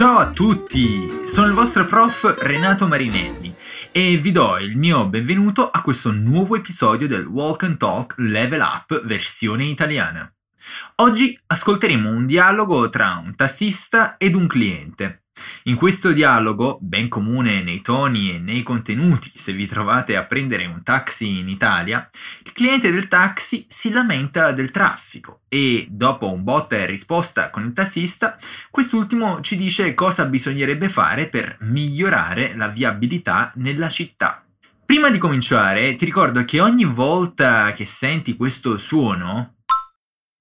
Ciao a tutti, sono il vostro prof Renato Marinelli e vi do il mio benvenuto a questo nuovo episodio del Walk and Talk Level Up versione italiana. Oggi ascolteremo un dialogo tra un tassista ed un cliente. In questo dialogo, ben comune nei toni e nei contenuti se vi trovate a prendere un taxi in Italia, il cliente del taxi si lamenta del traffico e, dopo un botta e risposta con il tassista, quest'ultimo ci dice cosa bisognerebbe fare per migliorare la viabilità nella città. Prima di cominciare, ti ricordo che ogni volta che senti questo suono,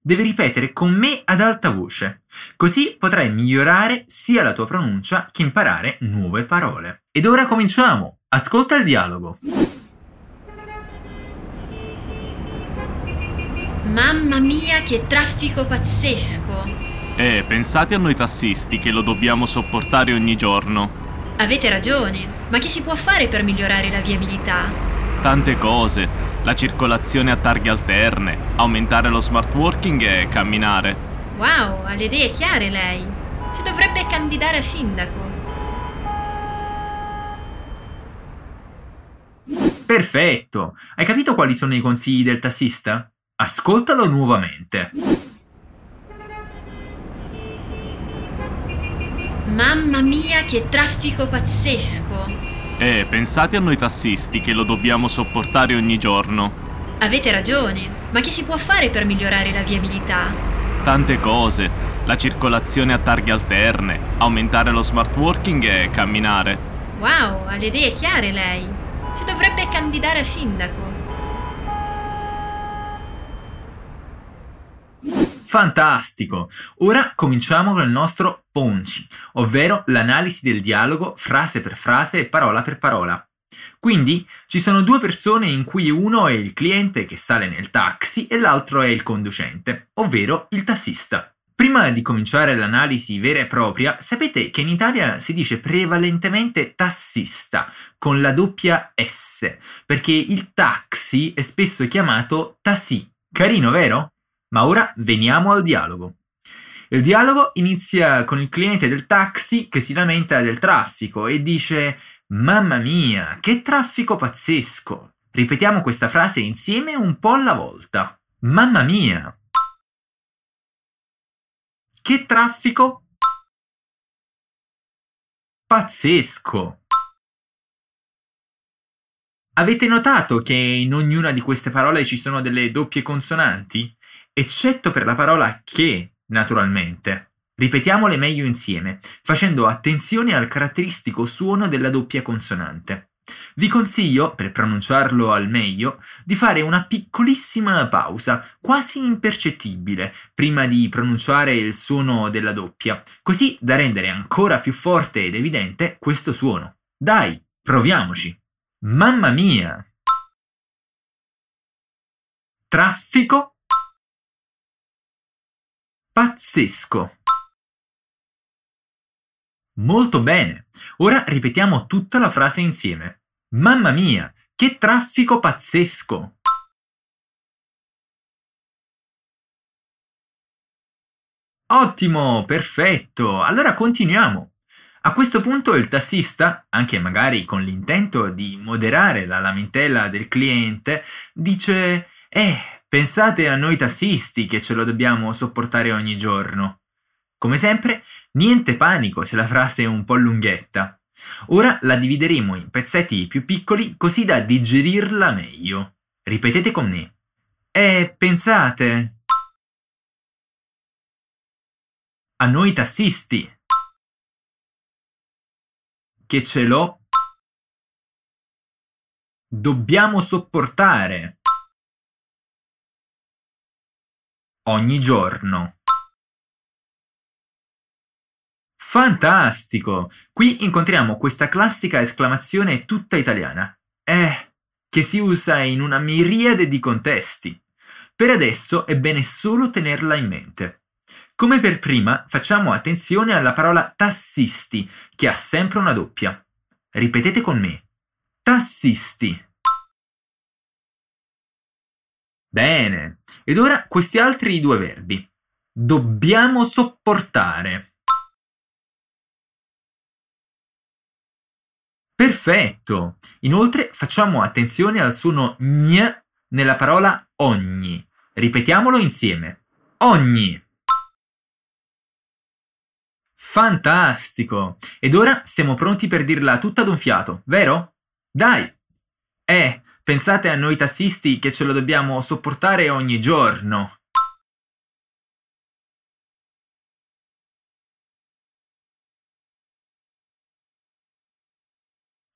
devi ripetere con me ad alta voce, così potrai migliorare sia la tua pronuncia che imparare nuove parole. Ed ora cominciamo! Ascolta il dialogo. Mamma mia, che traffico pazzesco! Eh, pensate a noi tassisti che lo dobbiamo sopportare ogni giorno. Avete ragione, ma che si può fare per migliorare la viabilità? Tante cose, la circolazione a targhe alterne, aumentare lo smart working e camminare. Wow, ha le idee chiare lei. Si dovrebbe candidare a sindaco. Perfetto! Hai capito quali sono i consigli del tassista? Ascoltalo nuovamente. Mamma mia, che traffico pazzesco! Eh, pensate a noi tassisti che lo dobbiamo sopportare ogni giorno. Avete ragione, ma che si può fare per migliorare la viabilità? Tante cose, la circolazione a targhe alterne, aumentare lo smart working e camminare. Wow, ha le idee chiare lei. Si dovrebbe candidare a sindaco. Fantastico! Ora cominciamo con il nostro ponci, ovvero l'analisi del dialogo frase per frase e parola per parola. Quindi ci sono due persone in cui uno è il cliente che sale nel taxi e l'altro è il conducente, ovvero il tassista. Prima di cominciare l'analisi vera e propria, sapete che in Italia si dice prevalentemente tassista con la doppia S, perché il taxi è spesso chiamato tassi. Carino, vero? Ma ora veniamo al dialogo. Il dialogo inizia con il cliente del taxi che si lamenta del traffico e dice Mamma mia, che traffico pazzesco! Ripetiamo questa frase insieme un po' alla volta. Mamma mia! Che traffico? Pazzesco! Avete notato che in ognuna di queste parole ci sono delle doppie consonanti? Eccetto per la parola che, naturalmente. Ripetiamole meglio insieme, facendo attenzione al caratteristico suono della doppia consonante. Vi consiglio, per pronunciarlo al meglio, di fare una piccolissima pausa, quasi impercettibile, prima di pronunciare il suono della doppia, così da rendere ancora più forte ed evidente questo suono. Dai, proviamoci! Mamma mia! Traffico pazzesco. Molto bene. Ora ripetiamo tutta la frase insieme. Mamma mia, che traffico pazzesco! Ottimo, perfetto. Allora continuiamo. A questo punto il tassista, anche magari con l'intento di moderare la lamentela del cliente, dice Eh, Pensate a noi tassisti che ce lo dobbiamo sopportare ogni giorno. Come sempre, niente panico se la frase è un po' lunghetta. Ora la divideremo in pezzetti più piccoli così da digerirla meglio. Ripetete con me. E pensate a noi tassisti che ce lo dobbiamo sopportare ogni giorno. Fantastico! Qui incontriamo questa classica esclamazione tutta italiana. Eh, che si usa in una miriade di contesti. Per adesso è bene solo tenerla in mente. Come per prima, facciamo attenzione alla parola tassisti, che ha sempre una doppia. Ripetete con me. Tassisti. Bene, ed ora questi altri due verbi. Dobbiamo sopportare. Perfetto! Inoltre facciamo attenzione al suono gn nella parola ogni. Ripetiamolo insieme. Ogni. Fantastico! Ed ora siamo pronti per dirla tutta ad un fiato, vero? Dai, eh, pensate a noi tassisti che ce lo dobbiamo sopportare ogni giorno.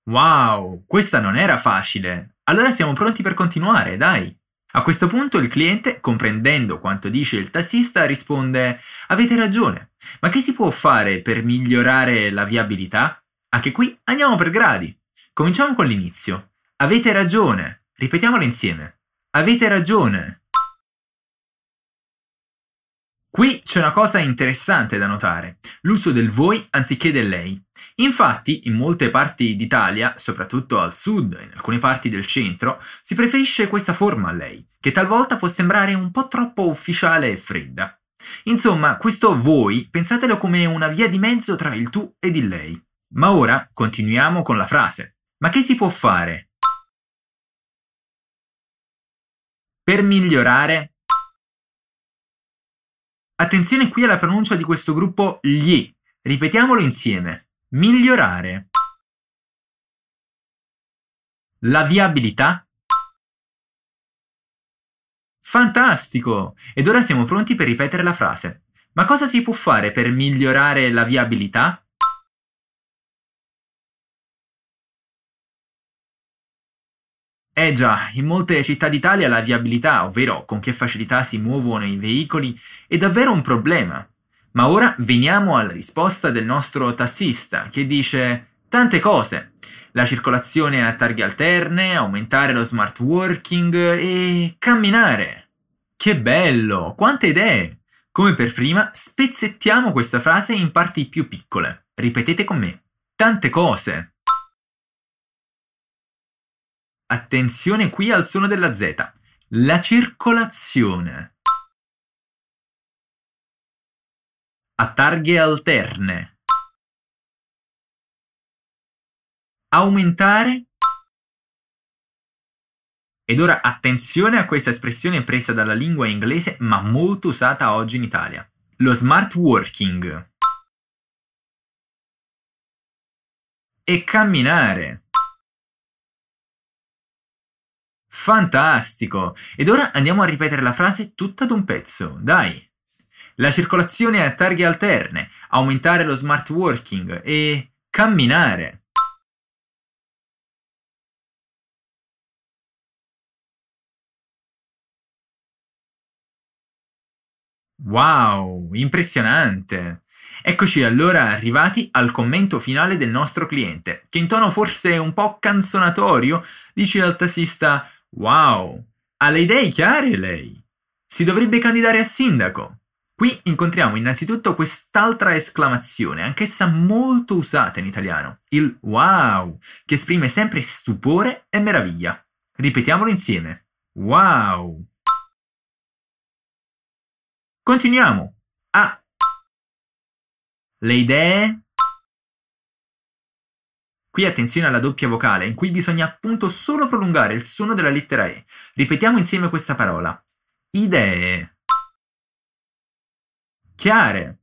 Wow, questa non era facile. Allora siamo pronti per continuare, dai. A questo punto il cliente, comprendendo quanto dice il tassista, risponde Avete ragione, ma che si può fare per migliorare la viabilità? Anche qui andiamo per gradi. Cominciamo con l'inizio. Avete ragione. Ripetiamolo insieme. Avete ragione. Qui c'è una cosa interessante da notare, l'uso del voi anziché del lei. Infatti, in molte parti d'Italia, soprattutto al sud e in alcune parti del centro, si preferisce questa forma a lei, che talvolta può sembrare un po' troppo ufficiale e fredda. Insomma, questo voi pensatelo come una via di mezzo tra il tu ed il lei. Ma ora continuiamo con la frase. Ma che si può fare? Per migliorare Attenzione qui alla pronuncia di questo gruppo gli. Ripetiamolo insieme. Migliorare. La viabilità. Fantastico! Ed ora siamo pronti per ripetere la frase. Ma cosa si può fare per migliorare la viabilità? Eh già, in molte città d'Italia la viabilità, ovvero con che facilità si muovono i veicoli, è davvero un problema. Ma ora veniamo alla risposta del nostro tassista, che dice tante cose. La circolazione a targhe alterne, aumentare lo smart working e camminare. Che bello! Quante idee! Come per prima, spezzettiamo questa frase in parti più piccole. Ripetete con me. Tante cose. Attenzione qui al suono della Z. La circolazione. A targhe alterne. Aumentare. Ed ora attenzione a questa espressione presa dalla lingua inglese ma molto usata oggi in Italia. Lo smart working. E camminare. Fantastico! Ed ora andiamo a ripetere la frase tutta d'un pezzo, dai! La circolazione a targhe alterne, aumentare lo smart working e camminare. Wow, impressionante! Eccoci allora arrivati al commento finale del nostro cliente, che in tono forse un po' canzonatorio dice al tassista Wow, ha le idee chiare lei. Si dovrebbe candidare a sindaco. Qui incontriamo innanzitutto quest'altra esclamazione, anch'essa molto usata in italiano, il wow, che esprime sempre stupore e meraviglia. Ripetiamolo insieme. Wow. Continuiamo. A. Le idee Qui attenzione alla doppia vocale, in cui bisogna appunto solo prolungare il suono della lettera E. Ripetiamo insieme questa parola. Idee. Chiare.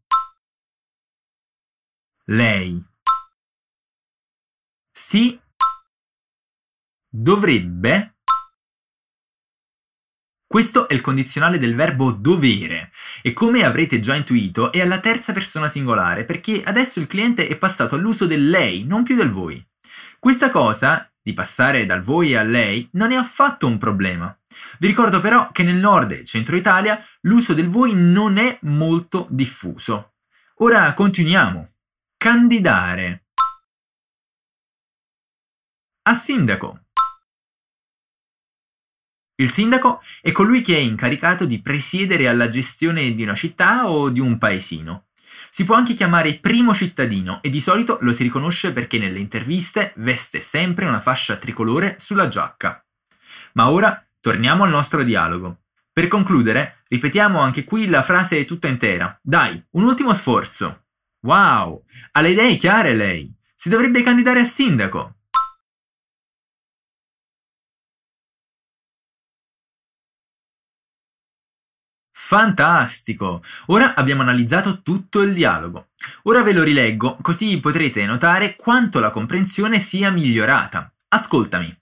Lei. Si. Dovrebbe. Questo è il condizionale del verbo dovere e come avrete già intuito è alla terza persona singolare perché adesso il cliente è passato all'uso del lei, non più del voi. Questa cosa, di passare dal voi a lei, non è affatto un problema. Vi ricordo però che nel nord e centro Italia l'uso del voi non è molto diffuso. Ora continuiamo. Candidare. A sindaco. Il sindaco è colui che è incaricato di presiedere alla gestione di una città o di un paesino. Si può anche chiamare primo cittadino e di solito lo si riconosce perché nelle interviste veste sempre una fascia tricolore sulla giacca. Ma ora torniamo al nostro dialogo. Per concludere, ripetiamo anche qui la frase tutta intera. Dai, un ultimo sforzo. Wow, ha le idee chiare lei. Si dovrebbe candidare a sindaco. Fantastico! Ora abbiamo analizzato tutto il dialogo. Ora ve lo rileggo, così potrete notare quanto la comprensione sia migliorata. Ascoltami.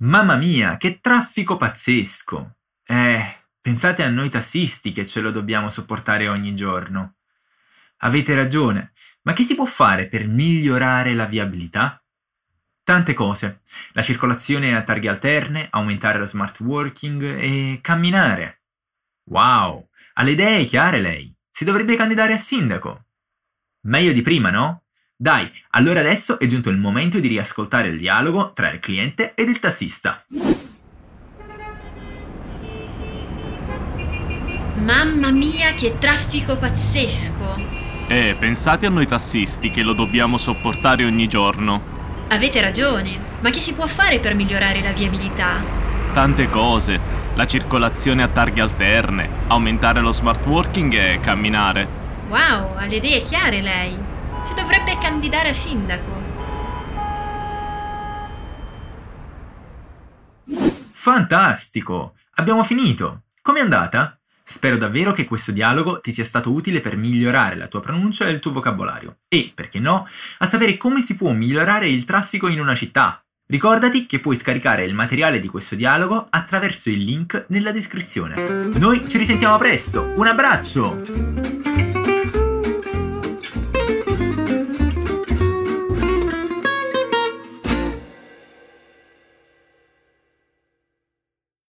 Mamma mia, che traffico pazzesco! Eh, pensate a noi tassisti che ce lo dobbiamo sopportare ogni giorno. Avete ragione, ma che si può fare per migliorare la viabilità? Tante cose. La circolazione a targhe alterne, aumentare lo smart working e camminare. Wow, ha le idee chiare lei. Si dovrebbe candidare a sindaco. Meglio di prima, no? Dai, allora adesso è giunto il momento di riascoltare il dialogo tra il cliente ed il tassista. Mamma mia, che traffico pazzesco! Eh, pensate a noi tassisti che lo dobbiamo sopportare ogni giorno. Avete ragione, ma che si può fare per migliorare la viabilità? Tante cose. La circolazione a targhe alterne, aumentare lo smart working e camminare. Wow, ha le idee chiare lei. Si dovrebbe candidare a sindaco. Fantastico! Abbiamo finito! Com'è andata? Spero davvero che questo dialogo ti sia stato utile per migliorare la tua pronuncia e il tuo vocabolario e, perché no, a sapere come si può migliorare il traffico in una città. Ricordati che puoi scaricare il materiale di questo dialogo attraverso il link nella descrizione. Noi ci risentiamo presto, un abbraccio!